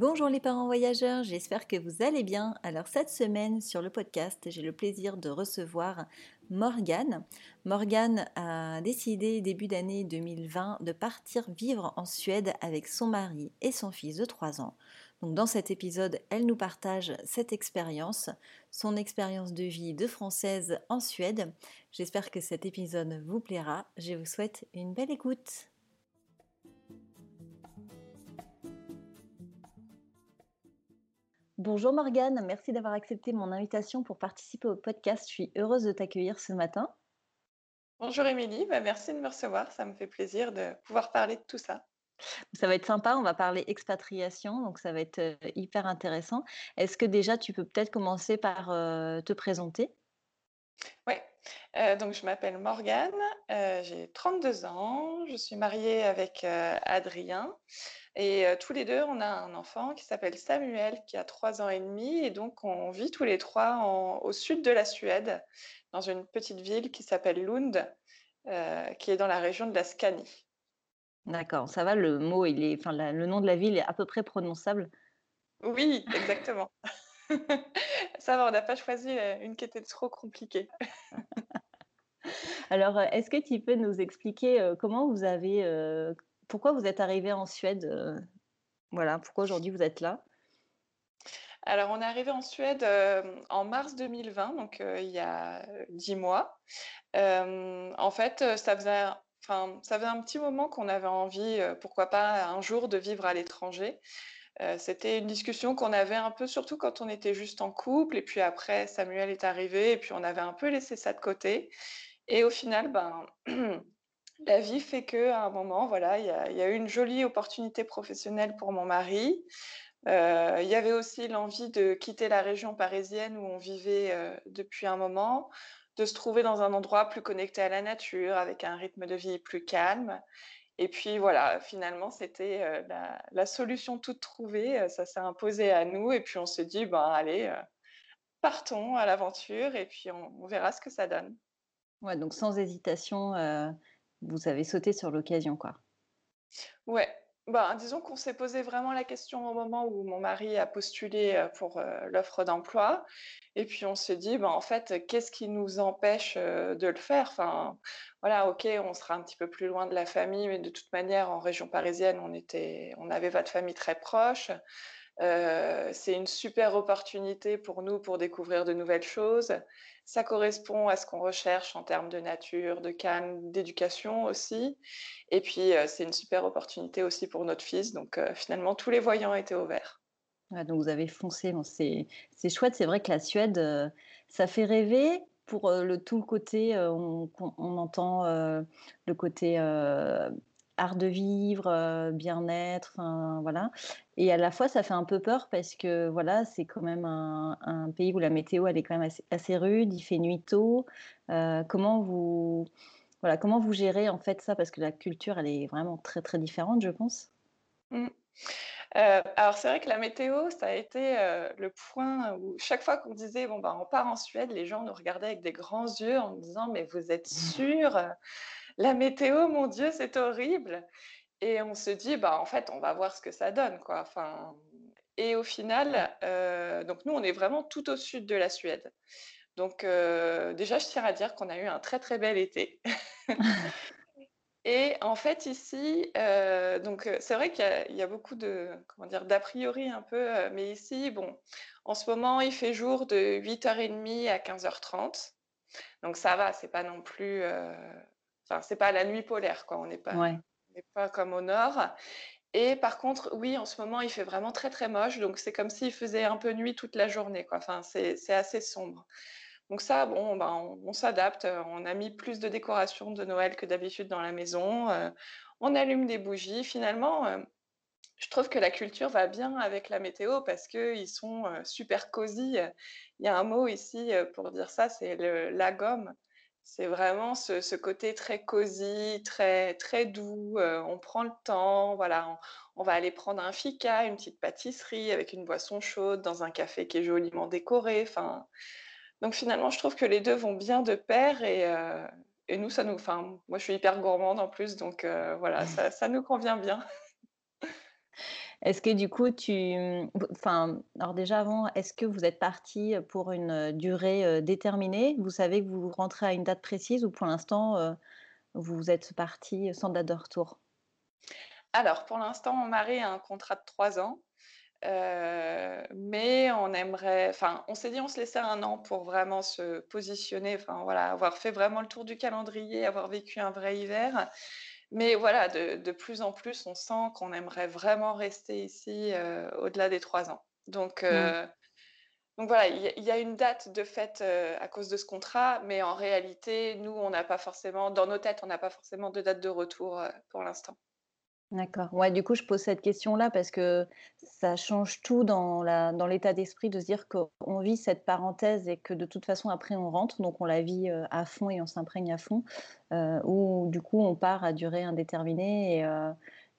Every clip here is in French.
Bonjour les parents voyageurs, j'espère que vous allez bien. Alors cette semaine sur le podcast, j'ai le plaisir de recevoir Morgane. Morgane a décidé début d'année 2020 de partir vivre en Suède avec son mari et son fils de 3 ans. Donc dans cet épisode, elle nous partage cette expérience, son expérience de vie de française en Suède. J'espère que cet épisode vous plaira. Je vous souhaite une belle écoute. Bonjour Morgane, merci d'avoir accepté mon invitation pour participer au podcast. Je suis heureuse de t'accueillir ce matin. Bonjour Émilie, bah, merci de me recevoir. Ça me fait plaisir de pouvoir parler de tout ça. Ça va être sympa, on va parler expatriation, donc ça va être euh, hyper intéressant. Est-ce que déjà tu peux peut-être commencer par euh, te présenter? Oui, euh, donc je m'appelle Morgane, j'ai 32 ans, je suis mariée avec Adrien et tous les deux on a un enfant qui s'appelle Samuel qui a 3 ans et demi et donc on vit tous les trois au sud de la Suède dans une petite ville qui s'appelle Lund qui est dans la région de la Scanie. D'accord, ça va, le mot, il est, enfin, le nom de la ville est à peu près prononçable? Oui, exactement. ça va, on n'a pas choisi euh, une qui était trop compliquée. Alors, euh, est-ce que tu peux nous expliquer euh, comment vous avez, pourquoi vous êtes arrivé en Suède Voilà, pourquoi aujourd'hui vous êtes là? Alors, on est arrivé en Suède en mars 2020, donc il y a dix mois. en fait, ça faisait ça faisait un petit moment qu'on avait envie, euh, pourquoi pas un jour, de vivre à l'étranger. Euh, c'était une discussion qu'on avait un peu, surtout quand on était juste en couple. Et puis après, Samuel est arrivé et puis on avait un peu laissé ça de côté. Et au final, ben, la vie fait que à un moment, voilà, il y, a eu une jolie opportunité professionnelle pour mon mari. Euh, il y avait aussi l'envie de quitter la région parisienne où on vivait depuis un moment, de se trouver dans un endroit plus connecté à la nature, avec un rythme de vie plus calme. Et puis voilà, finalement, c'était euh, la, solution toute trouvée. Euh, ça s'est imposé à nous. Et puis on s'est dit, ben allez, euh, partons à l'aventure et puis on, verra ce que ça donne. Ouais, donc sans hésitation, vous avez sauté sur l'occasion, quoi. Ouais, bah, disons qu'on s'est posé vraiment la question au moment où mon mari a postulé euh, pour euh, l'offre d'emploi. Et puis on s'est dit, bah, en fait, qu'est-ce qui nous empêche euh, de le faire? Enfin, voilà, ok, on sera un petit peu plus loin de la famille, mais de toute manière, en région parisienne, on, était, on avait votre famille très proche. C'est une super opportunité pour nous pour découvrir de nouvelles choses. Ça correspond à ce qu'on recherche en termes de nature, de calme, d'éducation aussi. Et puis, euh, c'est une super opportunité aussi pour notre fils. Donc, euh, finalement, tous les voyants étaient ouverts. donc, vous avez foncé. c'est chouette. C'est vrai que la Suède, ça fait rêver pour le, tout le côté, on, entend le côté art de vivre, euh, bien-être, voilà. Et à la fois, ça fait un peu peur parce que voilà, c'est quand même un, pays où la météo elle est quand même assez, rude, il fait nuit tôt. Euh, comment vous voilà, comment vous gérez en fait ça? Parce que la culture elle est vraiment très très différente, je pense. Mmh. Euh, alors c'est vrai que la météo, ça a été le point où chaque fois qu'on disait bon bah on part en Suède, les gens nous regardaient avec des grands yeux en disant mais vous êtes sûr la météo, mon Dieu, c'est horrible. Et on se dit, bah, en fait, on va voir ce que ça donne. Quoi. Enfin, et au final, euh, donc nous, on est vraiment tout au sud de la Suède. Donc euh, déjà, je tiens à dire qu'on a eu un très très bel été. et en fait, ici, euh, donc c'est vrai qu'il y, a beaucoup de comment dire d'a priori un peu, mais ici, bon, en ce moment, il fait jour de 8h30 à 15h30. Donc ça va, c'est pas non plus Enfin, c'est pas la nuit polaire, quoi. On n'est pas, pas comme au nord. Et par contre, oui, en ce moment, il fait vraiment très très moche. Donc c'est comme s'il faisait un peu nuit toute la journée, quoi. Enfin, c'est assez sombre. Donc ça, bon, ben, on, s'adapte. On a mis plus de décorations de Noël que d'habitude dans la maison. Euh, on allume des bougies. Finalement, euh, je trouve que la culture va bien avec la météo parce qu'ils sont euh, super cosy. Il y a un mot ici pour dire ça, c'est la gomme C'est vraiment ce ce côté très cosy, très très doux, heu, on prend le temps, voilà, on on va aller prendre un fika, une petite pâtisserie avec une boisson chaude dans un café qui est joliment décoré, enfin donc finalement, je trouve que les 2 vont bien de pair et heu et nous, ça nous enfin, moi, je suis hyper gourmande en plus, donc heu, voilà, ça ça nous convient bien. Est-ce que du coup tu, mmh, enfin, alors déjà avant, est-ce que vous êtes partis, pour une, durée, déterminée? Vous savez que vous rentrez à une date précise ou pour l'instant, vous êtes partis sans date de retour? Alors pour l'instant, mon mari a un contrat de 3 ans, mais on aimerait enfin, on s'est dit: «On se laissait un an pour vraiment se positionner», enfin voilà, avoir fait vraiment le tour du calendrier, avoir vécu un vrai hiver. Mais voilà, de de plus en plus, on sent qu'on aimerait vraiment rester ici, heu, au-delà des 3 ans. Donc Mmh. donc voilà, il y a il y a une date de fête, heu, à cause de ce contrat, mais en réalité, nous, on n'a pas forcément dans nos têtes, on n'a pas forcément de date de retour, pour l'instant. D'accord. Ouais, du coup, je pose cette question-là parce que ça change tout dans la dans l'état d'esprit de se dire qu'on vit cette parenthèse et que de toute façon après on rentre, donc on la vit, heu, à fond et on s'imprègne à fond, heu, ou du coup on part à durée indéterminée et heu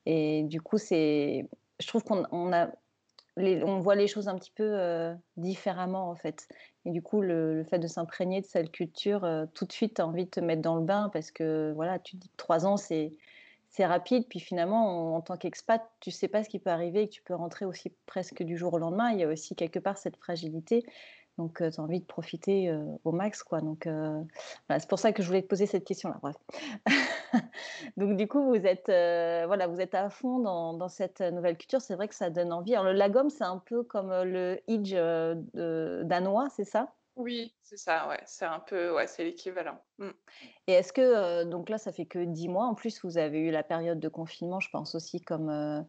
et du coup je trouve qu'on on on voit les choses un petit peu, différemment en fait et du coup le fait de s'imprégner de cette culture, tout de suite tu as envie de te mettre dans le bain parce que voilà, tu te dis que 3 ans c'est c'est rapide, puis finalement, en tant qu'expat, tu sais pas ce qui peut arriver et que tu peux rentrer aussi presque du jour au lendemain. Il y a aussi quelque part cette fragilité, donc heu, tu as envie de profiter, heu, au max, quoi, donc voilà, c'est pour ça que je voulais te poser cette question-là. Donc du coup, vous êtes, heu, voilà, vous êtes à fond dans cette, nouvelle culture. C'est vrai que ça donne envie. Alors le lagom, c'est un peu comme, le de danois, c'est ça? Oui, c'est ça, ouais, c'est un peu ouais, c'est l'équivalent. Mmh. Et est-ce que, heu, donc là, ça fait que 10 mois. En plus, vous avez eu la période de confinement, je pense aussi comme, heu,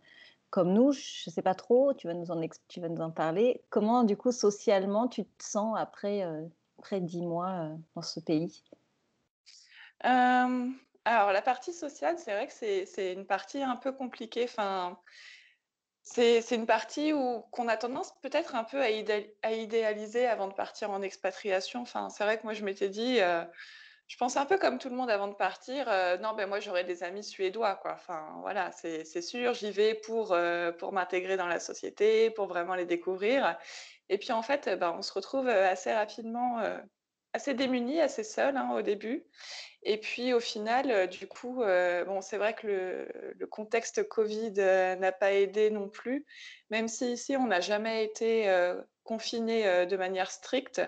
comme nous. Je sais pas trop, tu vas nous en tu vas nous en parler. Comment, du coup, socialement, tu te sens après, heu, après 10 mois, heu, dans ce pays? Alors la partie sociale, c'est vrai que c'est c'est une partie un peu compliquée, enfin C'est une partie où qu'on a tendance peut-être un peu à idéal à idéaliser avant de partir en expatriation. Enfin, c'est vrai que moi je m'étais dit, heu, je pensais un peu comme tout le monde avant de partir, heu: «Non, ben, moi j'aurai des amis suédois, quoi». Enfin voilà, c'est sûr, j'y vais pour, heu, pour m'intégrer dans la société, pour vraiment les découvrir et puis en fait, bah, on se retrouve, assez rapidement, assez démunis, assez seuls, hein, au début et puis au final, heu, du coup, heu, bon, c'est vrai que le contexte covid, heu, n'a pas aidé non plus, même si ici on n'a jamais été, heu, confinés, heu, de manière stricte.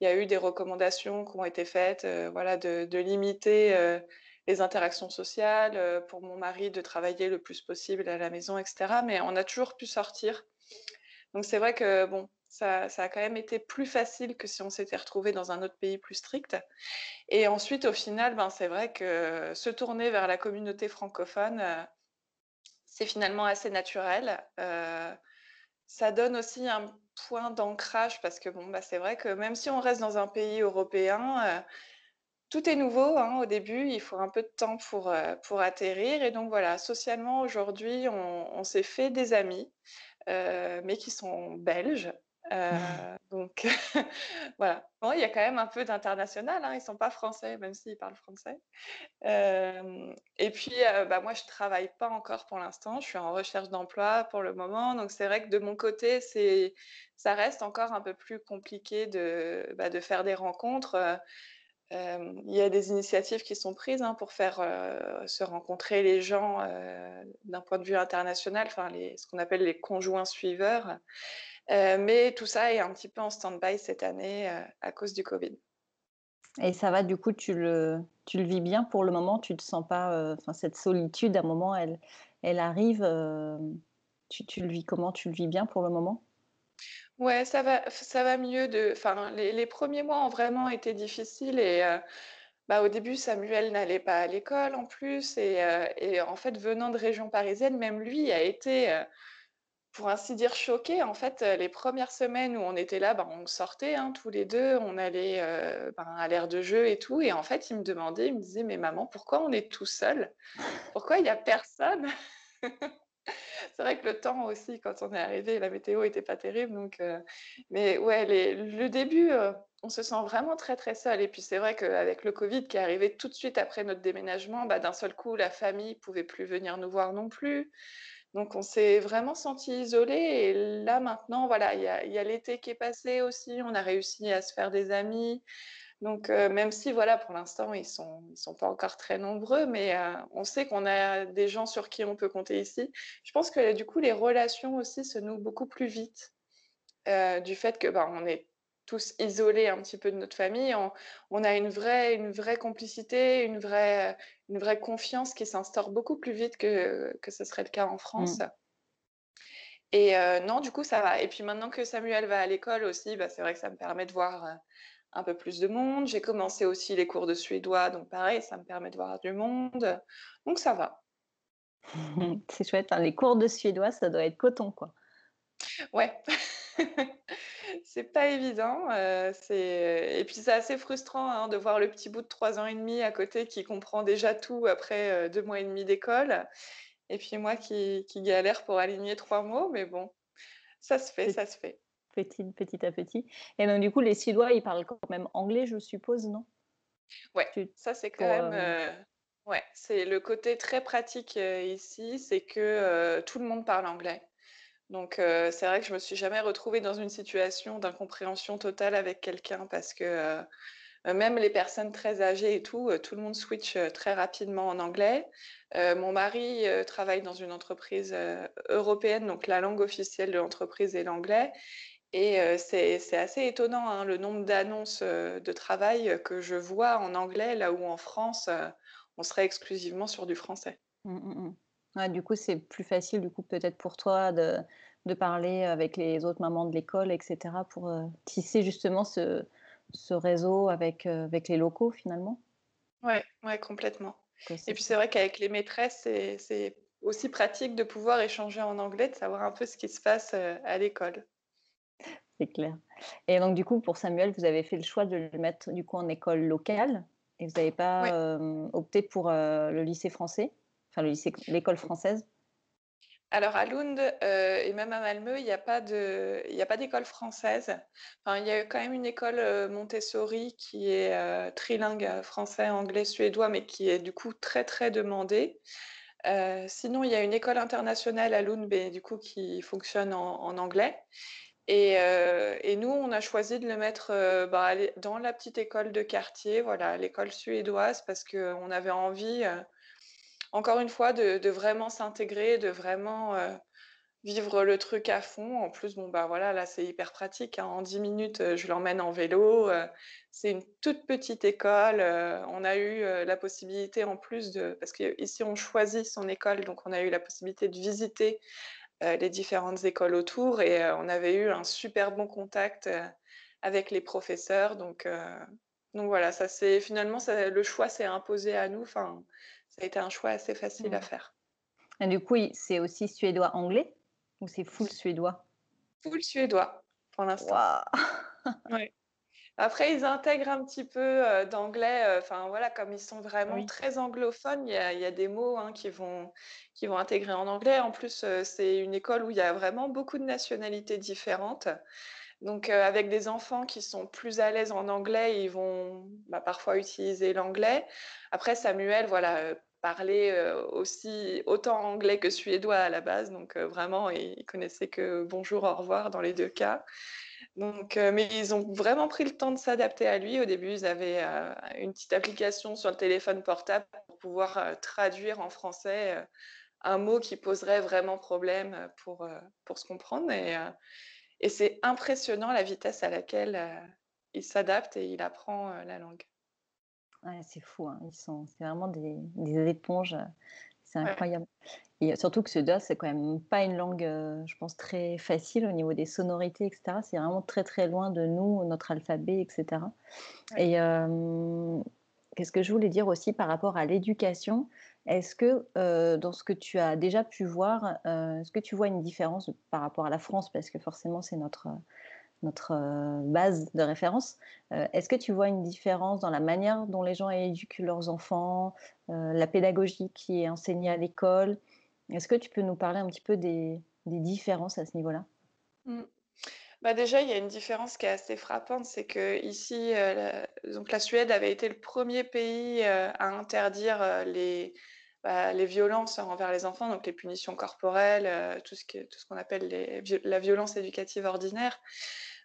Il y a eu des recommandations qui ont été faites, voilà, de de limiter, les interactions sociales, pour mon mari de travailler le plus possible à la maison et cetera, mais on a toujours pu sortir. Donc c'est vrai que bon, ça a quand même été plus facile que si on s'était retrouvé dans un autre pays plus strict. Et ensuite, au final, ben, c'est vrai que se tourner vers la communauté francophone, heu, c'est finalement assez naturel. Heu, ça donne aussi un point d'ancrage parce que bon, bah, c'est vrai que même si on reste dans un pays européen, heu, tout est nouveau, hein, au début. Il faut un peu de temps pour, pour atterrir et donc voilà, socialement aujourd'hui, on s'est fait des amis mais qui sont belges. Heu, donc voilà. Bon, il y a quand même un peu d'international, hein, ils sont pas français, même s'ils parlent français. Hem et puis, heu, bah, moi, je travaille pas encore pour l'instant, je suis en recherche d'emploi pour le moment, donc c'est vrai que de mon côté, c'est ça reste encore un peu plus compliqué de, bah, de faire des rencontres, il y a des initiatives qui sont prises, hein, pour faire, se rencontrer les gens, d'un point de vue international, enfin les ce qu'on appelle les conjoints suiveurs. Heu, mais tout ça est un petit peu en stand-by cette année, heu, à cause du covid. Et ça va, du coup, tu le tu le vis bien pour le moment? Tu te sens pas, heu, enfin cette solitude à un moment elle elle arrive, tu tu le vis comment? Tu le vis bien pour le moment? Ouais, ça va ça va mieux de enfin, les les 1 mois ont vraiment été difficiles et bah, au début, Samuel n'allait pas à l'école en plus et et en fait, venant de région parisienne, même lui a été, pour ainsi dire, choqué. En fait, heu, les premières semaines où on était là, ben, on sortait, hein, tous les 2, on allait, heu, ben, à l'aire de jeu et tout et en fait, il me demandait, il me disait: «Mais maman, pourquoi on est tout seul? Pourquoi il y a personne?» c'est vrai que le temps aussi, quand on est arrivé, la météo était pas terrible, donc heu, mais ouais, le début, on se sent vraiment très, très seul et puis c'est vrai qu'avec le covid qui est arrivé tout de suite après notre déménagement, bah, d'un seul coup, la famille pouvait plus venir nous voir non plus. Donc on s'est vraiment senti isolés et là maintenant, voilà, il y a l'été qui est passé aussi, on a réussi à se faire des amis. Donc heu, même si voilà, pour l'instant, ils sont ils sont pas encore très nombreux, mais heu, on sait qu'on a des gens sur qui on peut compter ici. Je pense que du coup, les relations aussi se nouent beaucoup plus vite, heu, du fait que, bah, on est tous isolés un petit peu de notre famille. On on a une vraie une vraie complicité, une vraie, une vraie confiance qui s'instaure beaucoup plus vite que que ce serait le cas en France. Mmh. Et heu, non, du coup, ça va. Et puis maintenant que Samuel va à l'école aussi, bah, c'est vrai que ça me permet de voir, heu, un peu plus de monde. J'ai commencé aussi les cours de suédois, donc pareil, ça me permet de voir du monde. Donc ça va. C'est chouette, hein, les cours de suédois, ça doit être coton, quoi. Ouais. C'est pas évident, c'est et puis c'est assez frustrant, hein, de voir le petit bout de 3 ans et demi à côté qui comprend déjà tout après, heu, 2 mois et demi d'école et puis moi qui qui galère pour aligner 3 mots, mais bon, ça se fait, ça se fait. petit petit à petit et donc du coup, les Suédois, ils parlent quand même anglais, je suppose, non? Ouais, Tu ça c'est quand pour, même, heu, ouais, c'est le côté très pratique, ici, c'est que, tout le monde parle anglais. Donc heu, c'est vrai que je me suis jamais retrouvée dans une situation d'incompréhension totale avec quelqu'un parce que, heu, même les personnes très âgées et tout, heu, tout le monde switch, très rapidement en anglais. Mon mari, travaille dans une entreprise, européenne, donc la langue officielle de l'entreprise est l'anglais et c'est assez étonnant, hein, le nombre d'annonces, de travail, que je vois en anglais, là où en France, on serait exclusivement sur du français. Mmh mh, mmh. Ouais, du coup, c'est plus facile, du coup, peut-être pour toi de de parler avec les autres mamans de l'école et cetera pour, heu, tisser justement ce ce réseau avec, heu, avec les locaux finalement? Ouais, ouais, complètement. Et puis c'est vrai qu'avec les maîtresses, c'est aussi pratique de pouvoir échanger en anglais, de savoir un peu ce qui se passe, heu, à l'école. C'est clair. Et donc du coup, pour Samuel, vous avez fait le choix de le mettre du coup en école locale et vous n'avez pas, opté pour, le lycée français? L'école française? Alors à Lund, heu, et même à Malmö, il y a pas a pas d'école française. Enfin, il y a quand même une école, heu, Montessori qui est, heu, trilingue, français, anglais, suédois, mais qui est du coup très, très demandée. Sinon, il y a une école internationale à Lund, beh, du coup, qui fonctionne en anglais et nous, on a choisi de le mettre, bah, dans la petite école de quartier, voilà, l'école suédoise parce qu'on avait envie, encore une fois, de vraiment s'intégrer, de vraiment, heu, vivre le truc à fond. En plus, bon, bah, voilà, là, c'est hyper pratique, hein. En 10 minutes, heu, je l'emmène en vélo, heu, c'est une toute petite école, on a eu, la possibilité en plus de parce qu'ici, on choisit son école, donc on a eu la possibilité de visiter, les différentes écoles autour et on avait eu un super bon contact, avec les professeurs donc donc voilà, ça finalement le choix s'est imposé à nous, enfin, ça a été un choix assez facile à Mmh. faire. Et du coup, c'est aussi suédois-anglais ou c'est full suédois? Full suédois pour l'instant. Ouais. Après, ils intègrent un petit peu, heu, d'anglais, heu, enfin voilà, comme ils sont vraiment Oui. très anglophones, il y a il y a des mots, hein, qui vont qui vont intégrer en anglais. En plus, heu, c'est une école où il y a vraiment beaucoup de nationalités différentes. Donc, avec des enfants qui sont plus à l'aise en anglais, ils vont, bah, parfois utiliser l'anglais. Après Samuel, voilà, parlait, heu, aussi autant anglais que suédois à la base, donc, heu, vraiment, il connaissait que bonjour, au revoir dans les 2 cas. Donc, heu, mais ils ont vraiment pris le temps de s'adapter à lui. Au début, ils avaient, une petite application sur le téléphone portable pour pouvoir, traduire en français, un mot qui poserait vraiment problème, pour, pour se comprendre et c'est impressionnant la vitesse à laquelle, il s'adapte et il apprend, la langue. Ouais, c'est fou, hein, ils sont c'est vraiment des des éponges, heu, c'est Ouais, incroyable. Et surtout que suédois, c'est quand même pas une langue, heu, je pense très facile au niveau des sonorités et cetera. C'est vraiment très, très loin de nous, notre alphabet et cetera. ouais. Et qu'est-ce que je voulais dire aussi par rapport à l'éducation? Est-ce que, heu, dans ce que tu as déjà pu voir, est-ce que tu vois une différence par rapport à la France? Parce que forcément, c'est notre, notre, heu, base de référence. Heu, est-ce que tu vois une différence dans la manière dont les gens éduquent leurs enfants, heu, la pédagogie qui est enseignée à l'école? Est-ce que tu peux nous parler un petit peu des, différences à ce niveau-là? Mmh. Bah, déjà, il y a une différence qui est assez frappante, c'est qu'ici, heu, la donc la Suède avait été le premier pays, à interdire, les, bah, les violences envers les enfants, donc les punitions corporelles, heu, tout ce qu'on appelle la violence éducative ordinaire.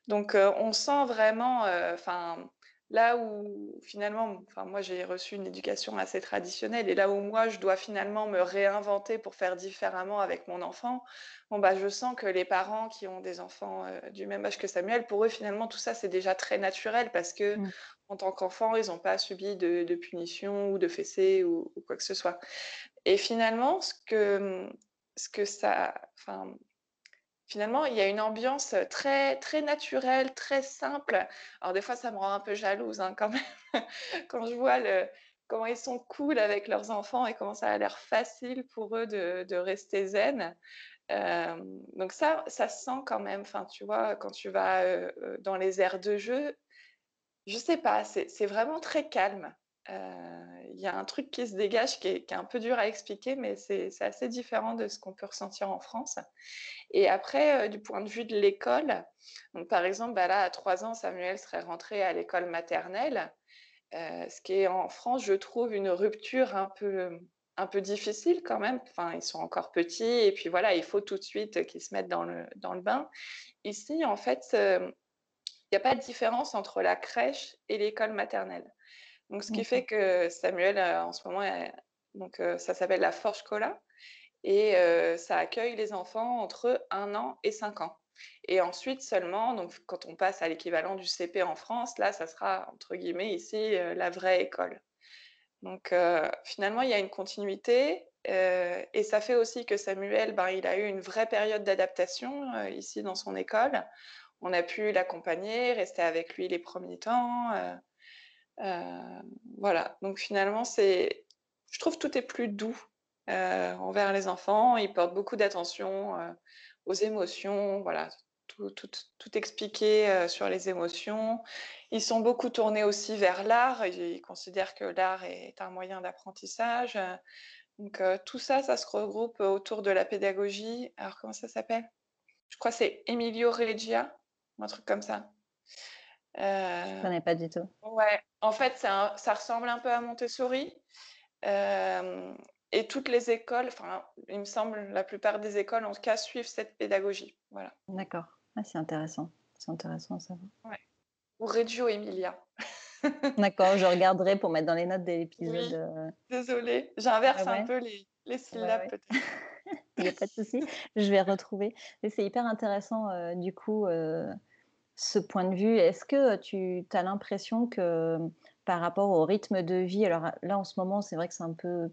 Donc, heu, on sent vraiment, heu, enfin, là où finalement, enfin, moi, j'ai reçu une éducation assez traditionnelle et là où moi, je dois finalement me réinventer pour faire différemment avec mon enfant, bon, bah, je sens que les parents qui ont des enfants, heu, du même âge que Samuel, pour eux, finalement, tout ça, c'est déjà très naturel parce que Mmh. en tant qu'enfant, ils ont pas subi de de punitions ou de fessées ou ou quoi que ce soit et finalement, ce que, ce que ça enfin Finalement, il y a une ambiance, très très naturelle, très simple. Alors des fois, ça me rend un peu jalouse, hein, quand même, quand je vois comment ils sont cool avec leurs enfants et comment ça a l'air facile pour eux de rester zen. Donc ça, ça se sent quand même. Enfin, tu vois, quand tu vas, dans les aires de jeu, je sais pas, c'est vraiment très calme. Heu, il y a un truc qui se dégage qui est un peu dur à expliquer, mais c'est assez différent de ce qu'on peut ressentir en France. Et après, heu, du point de vue de l'école, par exemple, bah, là, à 3 ans, Samuel serait rentré à l'école maternelle, heu, ce qui est en France, je trouve, une rupture un peu, difficile quand même. Enfin, ils sont encore petits et puis voilà, il faut tout de suite qu'ils se mettent dans le bain. Ici, en fait, il y a pas de différence entre la crèche et l'école maternelle. Donc ce qui fait que Samuel, heu, en ce moment, est donc heu, ça s'appelle la Förskola et heu, ça accueille les enfants entre un an et 5 ans et ensuite seulement, donc quand on passe à l'équivalent du CP en France, là, ça sera entre guillemets ici, «la vraie école». Donc finalement, il y a une continuité, et ça fait aussi que Samuel, ben, il a eu une vraie période d'adaptation, ici dans son école. On a pu l'accompagner, rester avec lui les premiers temps, voilà. Donc finalement, c'est je trouve tout est plus doux, heu, envers les enfants. Ils portent beaucoup d'attention, heu, aux émotions, voilà, tout tout tout expliquer, heu, sur les émotions. Ils sont beaucoup tournés aussi vers l'art. Ils considèrent que l'art est un moyen d'apprentissage, donc tout ça, ça se regroupe autour de la pédagogie. Alors comment ça s'appelle? Je crois que c'est Emilio Regia, un truc comme ça. Je Heu, connais pas du tout. ouais, en fait, un ça ressemble un peu à Montessori, hem et toutes les écoles, enfin, il me semble, la plupart des écoles, en tout cas, suivent cette pédagogie. Voilà. D'accord. Ah, c'est intéressant. C'est intéressant à savoir. Ouais. Ou Reggio Emilia. D'accord, je regarderai pour mettre dans les notes de l'épisode, Oui, heu, désolée, j'inverse un ouais, peu les les syllabes ouais. peut-être. Il y a pas de souci, je vais retrouver et c'est hyper intéressant, heu, du coup, ce point de vue. Est-ce que, tu as l'impression que, par rapport au rythme de vie alors, là, en ce moment, c'est vrai que c'est un peu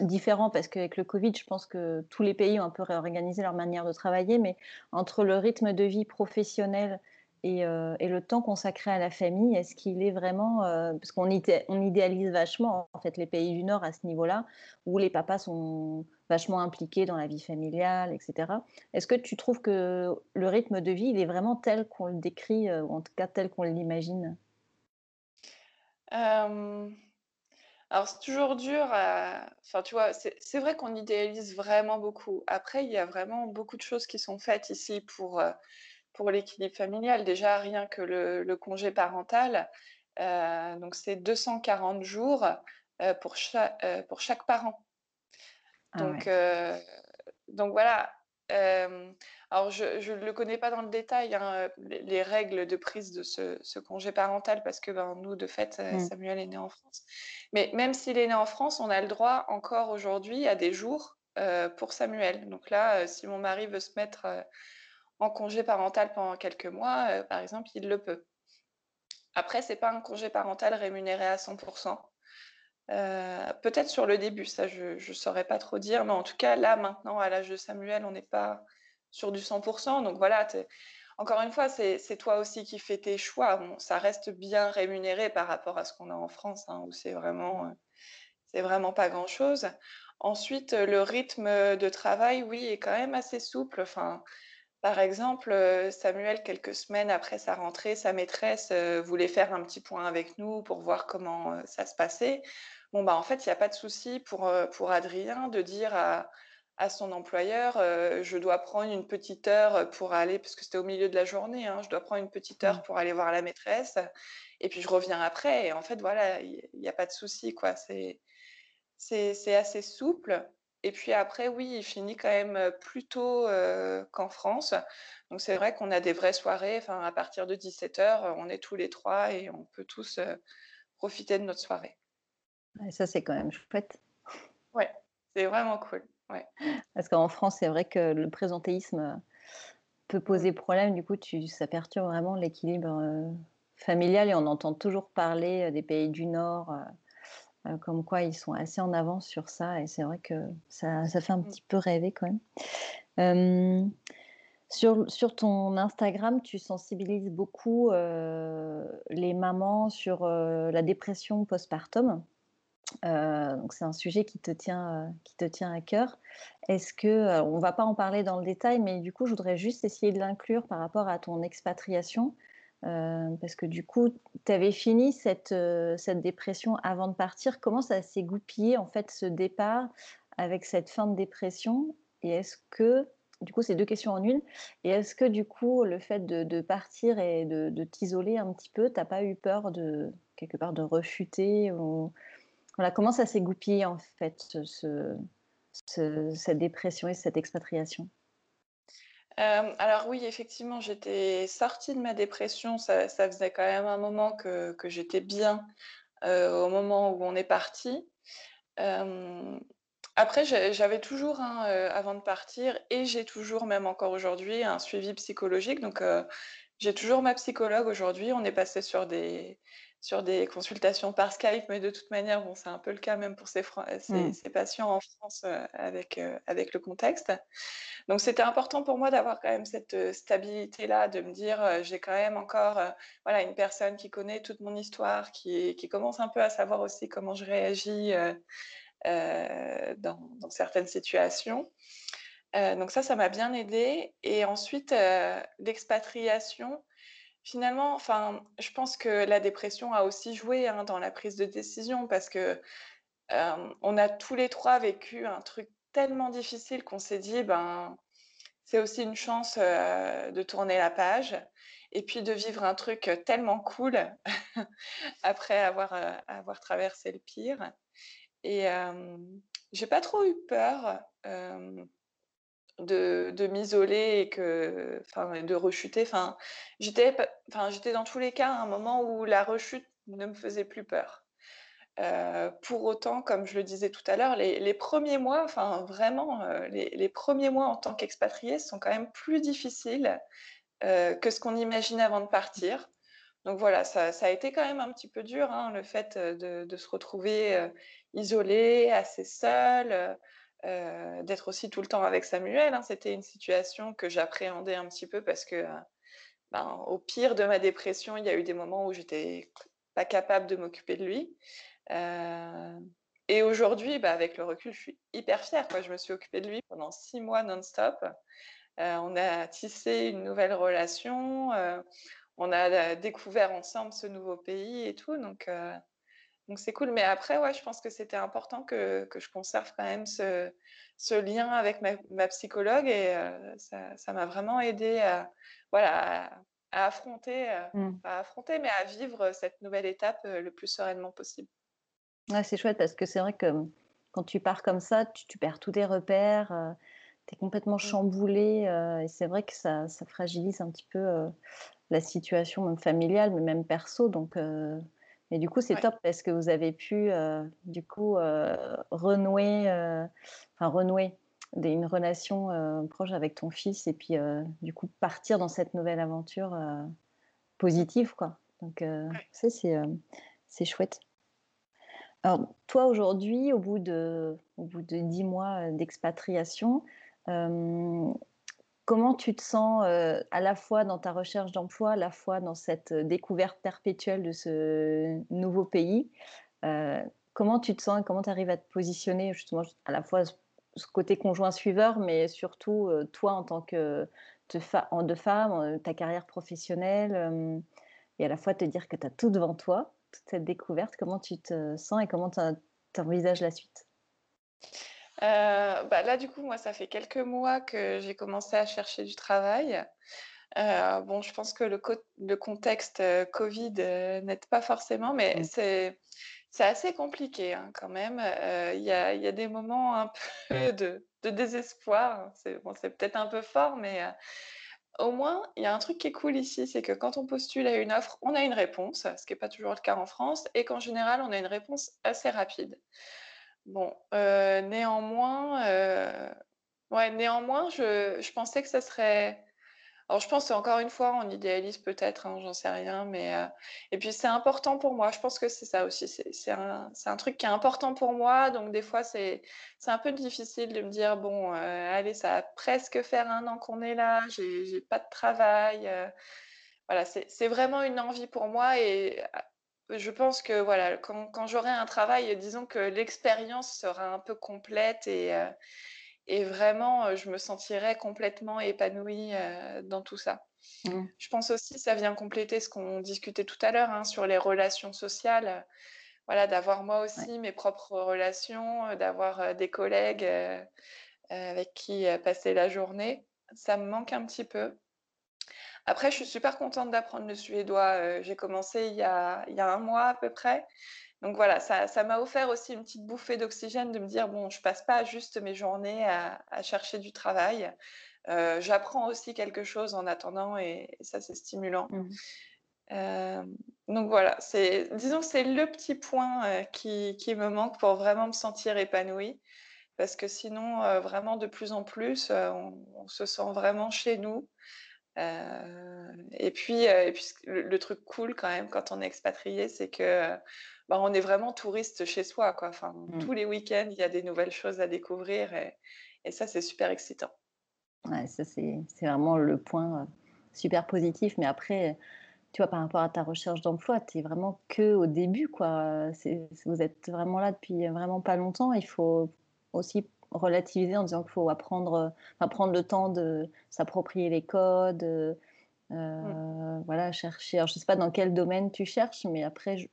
différent parce qu'avec le covid, je pense que tous les pays ont un peu réorganisé leur manière de travailler, mais entre le rythme de vie professionnel et heu et le temps consacré à la famille, est-ce qu'il est vraiment, heu parce qu'on idé on idéalise vachement, en fait, les pays du Nord à ce niveau-là, où les papas sont vachement impliqués dans la vie familiale et cetera. Est-ce que tu trouves que le rythme de vie, il est vraiment tel qu'on le décrit, heu, ou en tout cas tel qu'on l'imagine? Alors c'est toujours dur enfin, tu vois, c'est vrai qu'on idéalise vraiment beaucoup. Après, il y a vraiment beaucoup de choses qui sont faites ici pour, pour l'équilibre familial. Déjà, rien que le le congé parental, heu, donc c'est 240 jours, pour cha heu, pour chaque parent. Ah Donc ouais. heu, donc voilà, alors je ne le connais pas dans le détail, hein, les les règles de prise de ce ce congé parental parce que, ben, nous, de fait, Mmh. Samuel est né en France. Mais même s'il est né en France, on a le droit encore aujourd'hui à des jours, pour Samuel. Donc là, si mon mari veut se mettre, en congé parental pendant quelques mois, heu, par exemple, il le peut. Après, c'est pas un congé parental rémunéré à 100 Heu, peut-être sur le début, ça je je saurais pas trop dire, mais en tout cas là maintenant à l'âge de Samuel, on n'est pas sur du 100 donc voilà, encore une fois, c'est toi aussi qui fais tes choix. Ça reste bien rémunéré par rapport à ce qu'on a en France, hein, où c'est vraiment, c'est vraiment pas grand-chose. Ensuite, le rythme, de travail, oui, est quand même assez souple. Enfin, par exemple, heu, Samuel, quelques semaines après sa rentrée, sa maîtresse, heu, voulait faire un petit point avec nous pour voir comment, heu, ça se passait. Bon, bah, en fait, il y a pas de souci pour, pour Adrien de dire à à son employeur, je dois prendre une petite heure pour aller, parce que c'était au milieu de la journée, hein, je dois prendre une petite heure Mmh. pour aller voir la maîtresse, et puis je reviens après. Et en fait, voilà, il n'y a pas de souci, quoi. C'est assez souple. Et puis après, oui, il finit quand même plus tôt qu'en France. Donc c'est vrai qu'on a des vraies soirées. Enfin, à partir de 17h, on est tous les trois et on peut tous profiter de notre soirée. Et ça, c'est quand même chouette. Ouais, c'est vraiment cool. Ouais. Parce qu'en France, c'est vrai que le présentéisme peut Mmh. poser problème. Du coup, tu, ça perturbe vraiment l'équilibre euh, familial et on entend toujours parler des pays du Nord, euh, comme quoi ils sont assez en avance sur ça. Et c'est vrai que ça, ça fait un Mmh. petit peu rêver quand même. Euh, sur, sur ton Instagram, tu sensibilises beaucoup euh, les mamans sur la dépression postpartum. Donc c'est un sujet qui te tient, qui te tient à cœur. Est-ce que, on va pas en parler dans le détail, mais du coup, je voudrais juste essayer de l'inclure par rapport à ton expatriation, parce que du coup, tu avais fini cette, euh, cette dépression avant de partir. Comment ça s'est goupillé en fait ce départ avec cette fin de dépression? Et est-ce que, du coup, c'est deux questions en une. Et est-ce que du coup, le fait de, partir et de, t'isoler un petit peu, t'as pas eu peur de quelque part de rechuter ou voilà, comment ça s'est goupillé en fait, ce, ce- cette dépression et cette expatriation? Euh, alors oui, effectivement, j'étais sortie de ma dépression. Ça, faisait quand même un moment que, j'étais bien euh, au moment où on est parti. Euh, après, j'avais toujours, hein, avant de partir, et j'ai toujours, même encore aujourd'hui, un suivi psychologique. Donc, j'ai toujours ma psychologue aujourd'hui. On est passé sur des, sur des consultations par Skype, mais de toute manière, bon, c'est un peu le cas même pour ces, Mm. ces patients en France euh, avec, euh, avec le contexte. Donc, c'était important pour moi d'avoir quand même cette euh, stabilité-là, de me dire, euh, j'ai quand même encore voilà, une personne qui connaît toute mon histoire, qui, qui commence un peu à savoir aussi comment je réagis dans, dans certaines situations. Donc ça, ça m'a bien aidé. Et ensuite, l'expatriation, finalement, enfin, je pense que la dépression a aussi joué hein, dans la prise de décision parce que on a tous les trois vécu un truc tellement difficile qu'on s'est dit, ben, c'est aussi une chance de tourner la page et puis de vivre un truc tellement cool après avoir, avoir traversé le pire. Et j'ai pas trop eu peur de, de m'isoler et que, enfin, de rechuter. Enfin, j'étais, enfin, j'étais dans tous les cas à un moment où la rechute ne me faisait plus peur. Euh, pour autant, comme je le disais tout à l'heure, les, les premiers mois, enfin vraiment, euh, les, les premiers mois en tant qu'expatrié sont quand même plus difficiles euh, que ce qu'on imagine avant de partir. Donc voilà, ça, ça a été quand même un petit peu dur, hein, le fait de, de se retrouver isolé, assez seul, euh, d'être aussi tout le temps avec Samuel. hein. C'était une situation que j'appréhendais un petit peu parce que, ben, au pire de ma dépression, il y a eu des moments où j'étais pas capable de m'occuper de lui. Euh, et aujourd'hui, bah, avec le recul, je suis hyper fière. Quoi. Je me suis occupée de lui pendant six mois non-stop. Euh, on a tissé une nouvelle relation. on a découvert ensemble ce nouveau pays et tout. Donc, donc c'est cool. Mais après, ouais, je pense que c'était important que, que je conserve quand même ce, ce lien avec ma, ma psychologue et euh, ça, m'a vraiment aidé à, voilà, à, à affronter, euh, Mm. pas à affronter, mais à vivre cette nouvelle étape euh, le plus sereinement possible. Ouais, c'est chouette parce que c'est vrai que mmh, quand tu pars comme ça, tu, tu perds tous tes repères, tu es complètement Mm. chamboulé euh, et c'est vrai que ça, ça fragilise un petit peu euh, la situation même familiale, mais même perso. Donc, euh, mais du coup, c'est Ouais. top parce que vous avez pu euh, du coup euh, renouer, euh, enfin renouer des- une relation proche avec ton fils et puis du coup partir dans cette nouvelle aventure positive, quoi. Donc, Ouais. ça, c'est c'est chouette. Alors, toi, aujourd'hui, au bout de, au bout de 10 mois d'expatriation, euh, comment tu te sens euh, à la fois dans ta recherche d'emploi, à la fois dans cette euh, découverte perpétuelle de ce nouveau pays? Euh, comment tu te sens et comment tu arrives à te positionner justement à la fois ce côté conjoint suiveur, mais surtout toi en tant que de, fa- en- ta carrière professionnelle, et à la fois te dire que tu as tout devant toi, toute cette découverte, comment tu te sens et comment tu envisages la suite? Bah, là, du coup, moi, ça fait quelques mois que j'ai commencé à chercher du travail. Heu, bon, je pense que le co le contexte, heu, covid, n'aide pas forcément, mais Mmh. c'est assez compliqué, hein, quand même. Il y a il y a des moments un peu de de désespoir. C'est bon, peut-être un peu fort, mais au moins, il y a un truc qui est cool ici, c'est que quand on postule à une offre, on a une réponse, ce qui est pas toujours le cas en France et qu'en général, on a une réponse assez rapide. Bon, heu, néanmoins, heu, ouais, néanmoins, je je pensais que ça serait alors je pense encore une fois, on idéalise peut-être, hein, j'en sais rien, mais heu et puis c'est important pour moi. Je pense que c'est ça aussi, c'est un un truc qui est important pour moi, donc des fois c'est un peu difficile de me dire: «Bon, allez, ça va presque faire un an qu'on est là, j'ai pas de travail», voilà, c'est vraiment une envie pour moi et je pense que voilà, quand quand j'aurai un travail, disons que l'expérience sera un peu complète et et vraiment, heu, je me sentirais complètement épanouie, heu, dans tout ça. Mmh. Je pense aussi, ça vient compléter ce qu'on discutait tout à l'heure, hein, sur les relations sociales, voilà, d'avoir moi Ouais. aussi mes propres relations, d'avoir, des collègues, avec qui, passer la journée. Ça me manque un petit peu. Après, je suis super contente d'apprendre le suédois, heu, j'ai commencé il y a il y a un mois à peu près. Donc voilà, ça ça m'a offert aussi une petite bouffée d'oxygène de me dire: «Bon, je passe pas juste mes journées à à chercher du travail». Heu, j'apprends aussi quelque chose en attendant et et ça, c'est stimulant. Mmh. Hem, donc voilà, disons que c'est le petit point, qui qui me manque pour vraiment me sentir épanouie. Parce que sinon, vraiment de plus en plus, on se sent vraiment chez nous. Heu et puis, heu et puis ce le le truc cool quand même quand on est expatrié, c'est que, heu, bah, on est vraiment touriste chez soi, quoi. Enfin, Mmh. tous les week-ends, il y a des nouvelles choses à découvrir et et ça, c'est super excitant. Ouais, ça c'est vraiment le point, heu, super positif. Mais après, tu vois, par rapport à ta recherche d'emploi, tu es vraiment qu'au début, quoi. Vous êtes vraiment là depuis vraiment pas longtemps. Il faut aussi relativiser en disant qu'il faut apprendre, heu, enfin prendre le temps de s'approprier les codes, heu Mmh. voilà, chercher alors je sais pas dans quel domaine tu cherches, mais après je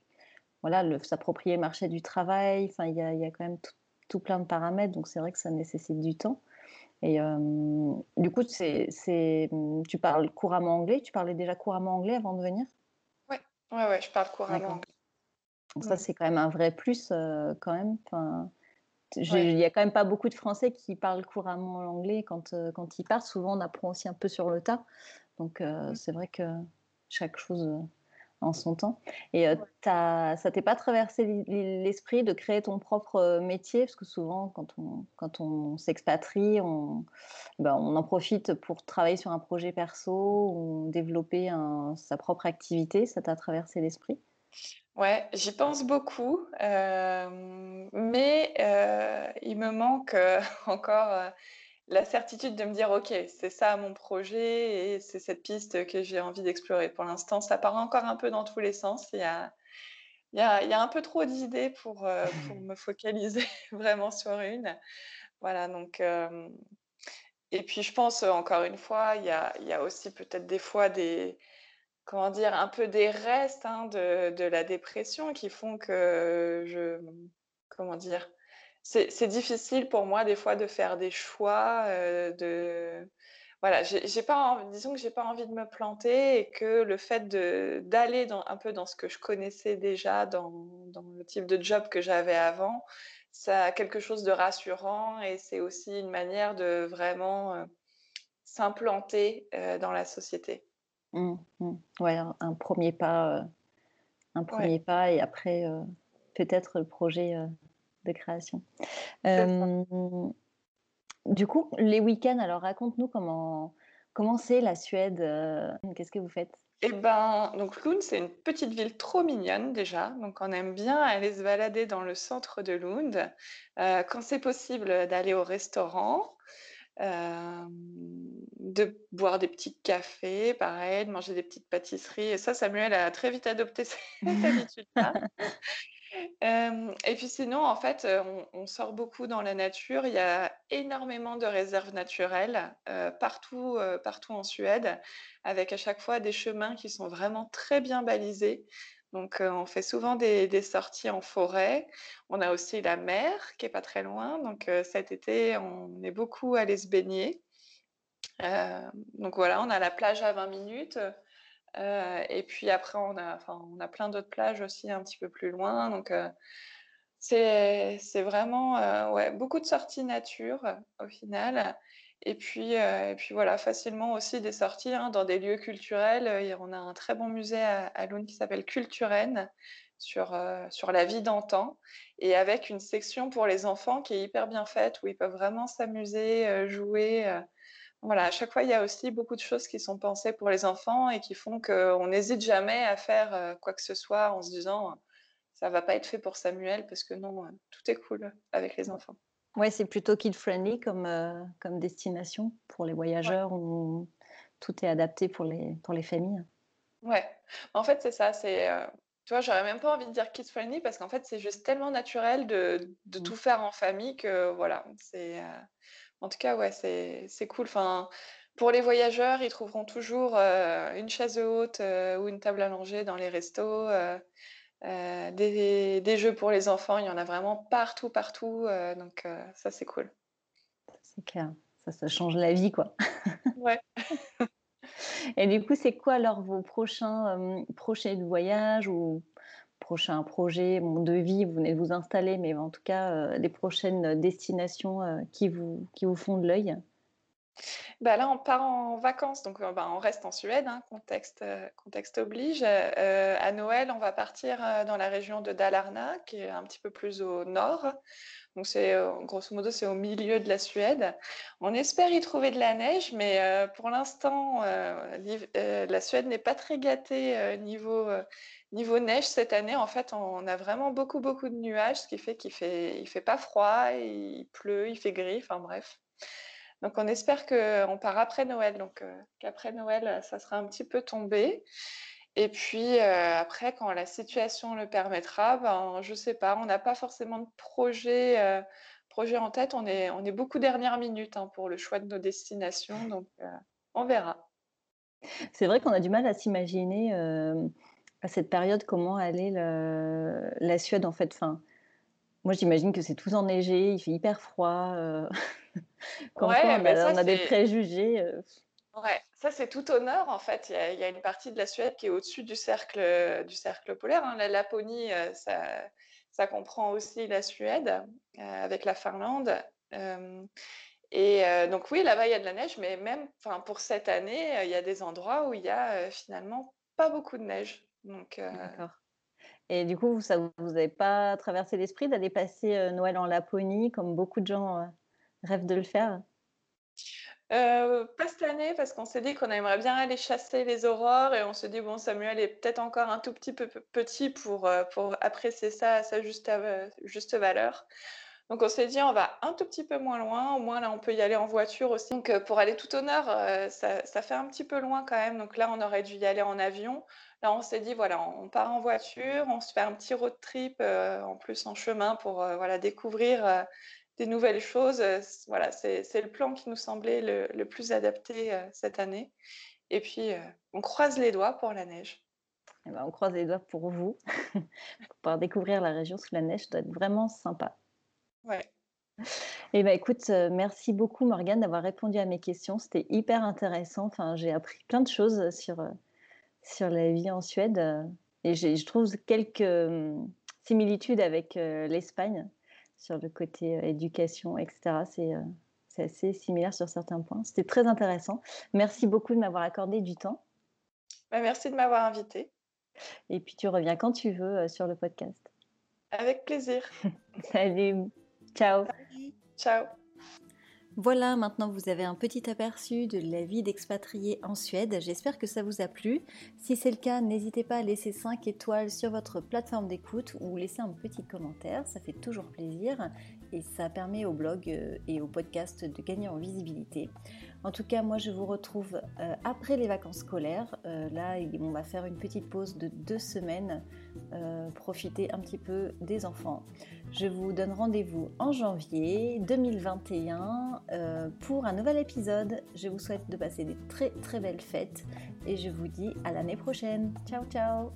voilà, le s'approprier le marché du travail, enfin il y a y a quand même tout tout plein de paramètres, donc c'est vrai que ça nécessite du temps. Et hem, du coup, c'est c'est, tu parles couramment anglais? Tu parlais déjà couramment anglais avant de venir? Ouais, ouais, ouais, je parle couramment D'accord. anglais. Donc ça, Mmh. c'est quand même un vrai plus, quand même. Enfin, j'ai Ouais. il y a quand même pas beaucoup de Français qui parlent couramment l'anglais quand, heu, quand ils partent. Souvent, on apprend aussi un peu sur le tas. Donc heu, Mmh. c'est vrai que chaque chose, heu, en son temps. Et Ouais. tu ça t'est pas traversé l'esprit de créer ton propre, métier? Parce que souvent quand on quand on s'expatrie, on bah, on en profite pour travailler sur un projet perso ou développer un sa propre activité. Ça t'a traversé l'esprit? Ouais, j'y pense beaucoup, hem, mais heu, il me manque, heu, encore, la certitude de me dire: «OK, c'est ça mon projet et c'est cette piste que j'ai envie d'explorer». Pour l'instant, ça part encore un peu dans tous les sens. Il y a il y a il y a un peu trop d'idées pour, me focaliser vraiment sur une. Voilà donc et puis je pense, encore une fois, il y a il y a aussi peut-être des fois des Comment dire? Un peu des restes, hein, de la dépression qui font que je comment dire? C'est difficile pour moi des fois de faire des choix, heu, de voilà, j'ai pas disons que j'ai pas envie de me planter et que le fait d'aller un peu dans ce que je connaissais déjà, dans le type de job que j'avais avant, ça a quelque chose de rassurant et c'est aussi une manière de vraiment, heu, s'implanter, heu, dans la société. Mmh mh. Ouais, un un 1 pas, heu, un Ouais, premier pas et après, heu, peut-être le projet, heu, de création. du coup, les week-ends, alors raconte-nous comment comment c'est la Suède? Qu'est-ce que vous faites? Et ben, donc Lund, c'est une petite ville trop mignonne déjà, donc on aime bien aller se balader dans le centre de Lund, quand c'est possible, d'aller au restaurant, hem, de boire des petits cafés, pareil, de manger des petites pâtisseries et ça, Samuel a très vite adopté cette habitude-là. Hem et puis sinon, en fait, heu, on sort beaucoup dans la nature. Il y a énormément de réserves naturelles, partout, partout en Suède, avec à chaque fois des chemins qui sont vraiment très bien balisés. Donc, on fait souvent des, sorties en forêt. On a aussi la mer qui est pas très loin. Donc, cet été, on est beaucoup allé se baigner. donc voilà, on a la plage à 20 minutes. et puis après, on a, on a plein d'autres plages aussi un petit peu plus loin. Donc, c'est vraiment ouais, beaucoup de sorties nature au final. Et puis, et puis voilà, facilement aussi des sorties hein, dans des lieux culturels. on a un très bon musée à, à Lune qui s'appelle Culturenne sur, sur la vie d'antan et avec une section pour les enfants qui est hyper bien faite où ils peuvent vraiment s'amuser, jouer. Voilà, à chaque fois, il y a aussi beaucoup de choses qui sont pensées pour les enfants et qui font qu'on n'hésite jamais à faire quoi que ce soit en se disant ça va pas être fait pour Samuel parce que non, tout est cool avec les enfants. Ouais, c'est plutôt kid-friendly comme, euh, comme destination pour les voyageurs où tout est adapté pour les, pour les familles. Ouais, en fait, c'est ça. C'est, euh, tu vois, j'aurais même pas envie de dire kid-friendly parce qu'en fait, c'est juste tellement naturel de, de mmh. tout faire en famille que voilà. C'est, euh, en tout cas, ouais, c'est, c'est cool. Enfin, pour les voyageurs, ils trouveront toujours une chaise haute ou une table allongée dans les restos. Euh, des, jeux pour les enfants, il y en a vraiment partout, partout. Euh, donc euh, ça, c'est cool. C'est clair. Ça, ça change la vie, quoi. ouais. Et du coup, c'est quoi alors vos prochains projets de voyage ou prochains projets de vie Vous venez de vous installer, mais en tout cas, les prochaines destinations qui, vous, qui vous font de l'œil? Bah là, on part en vacances, donc bah, on reste en Suède, hein, contexte, contexte oblige. à Noël, on va partir dans la région de Dalarna, qui est un petit peu plus au nord. Donc c'est grosso modo, c'est au milieu de la Suède. On espère y trouver de la neige, mais pour l'instant, la Suède n'est pas très gâtée niveau, niveau neige cette année. En fait, on a vraiment beaucoup, beaucoup de nuages, ce qui fait qu'il fait, il fait pas froid, il pleut, il fait gris, enfin bref. Donc on espère qu'on part après Noël, donc euh, qu'après Noël, ça sera un petit peu tombé. Et puis euh, après, quand la situation le permettra, ben, je ne sais pas, on n'a pas forcément de projet, euh, en tête. On est, on est beaucoup dernière minute hein, pour le choix de nos destinations, donc on verra. C'est vrai qu'on a du mal à s'imaginer à cette période comment allait la Suède en fait. Enfin, moi j'imagine que c'est tout enneigé, il fait hyper froid. Quand ouais, on, a, des préjugés. Euh. Ouais, ça c'est tout honneur en fait. Il y, a, une partie de la Suède qui est au-dessus du cercle, du cercle polaire. Hein. La Laponie, euh, ça, ça, comprend aussi la Suède euh, avec la Finlande. et donc oui, là-bas il y a de la neige, mais même pour cette année, il y a des endroits où il y a finalement pas beaucoup de neige. Donc, D'accord. Et du coup, ça vous n'avez pas traversé l'esprit d'aller passer Noël en Laponie, comme beaucoup de gens Rêve de le faire? Euh, pas cette année parce qu'on s'est dit qu'on aimerait bien aller chasser les aurores et on se dit bon Samuel est peut-être encore un tout petit peu petit pour, euh, pour apprécier ça à sa juste, juste valeur. Donc on s'est dit on va un tout petit peu moins loin, au moins là on peut y aller en voiture aussi. Donc euh, pour aller tout au nord, ça, ça, fait un petit peu loin quand même. Donc là on aurait dû y aller en avion. Là on s'est dit voilà on part en voiture, on se fait un petit road trip en plus en chemin pour voilà découvrir des nouvelles choses. Euh, voilà, c'est le plan qui nous semblait le, plus adapté euh, cette année. Et puis, euh, on croise les doigts pour la neige. Eh ben, on croise les doigts pour vous. pour pouvoir découvrir la région sous la neige, ça doit être vraiment sympa. Ouais. Eh ben, écoute, merci beaucoup Morgane d'avoir répondu à mes questions. C'était hyper intéressant. Enfin, j'ai appris plein de choses sur, sur la vie en Suède. Et je trouve quelques hum, similitudes avec l'Espagne sur le côté euh, éducation, etc. Euh, c'est assez similaire sur certains points. C'était très intéressant. Merci beaucoup de m'avoir accordé du temps. Bah, merci de m'avoir invité. Et puis tu reviens quand tu veux euh, sur le podcast. Avec plaisir. Salut. Ciao. Ciao. Voilà, maintenant vous avez un petit aperçu de la vie d'expatrié en Suède. J'espère que ça vous a plu. Si c'est le cas, n'hésitez pas à laisser 5 étoiles sur votre plateforme d'écoute ou laisser un petit commentaire, ça fait toujours plaisir et ça permet au blog euh, et au podcast de gagner en visibilité. En tout cas, moi je vous retrouve euh, après les vacances scolaires. Euh, là, on va faire une petite pause de deux semaines, profiter un petit peu des enfants. Je vous donne rendez-vous en janvier 2021 pour un nouvel épisode. Je vous souhaite de passer des très très belles fêtes et je vous dis à l'année prochaine. Ciao ciao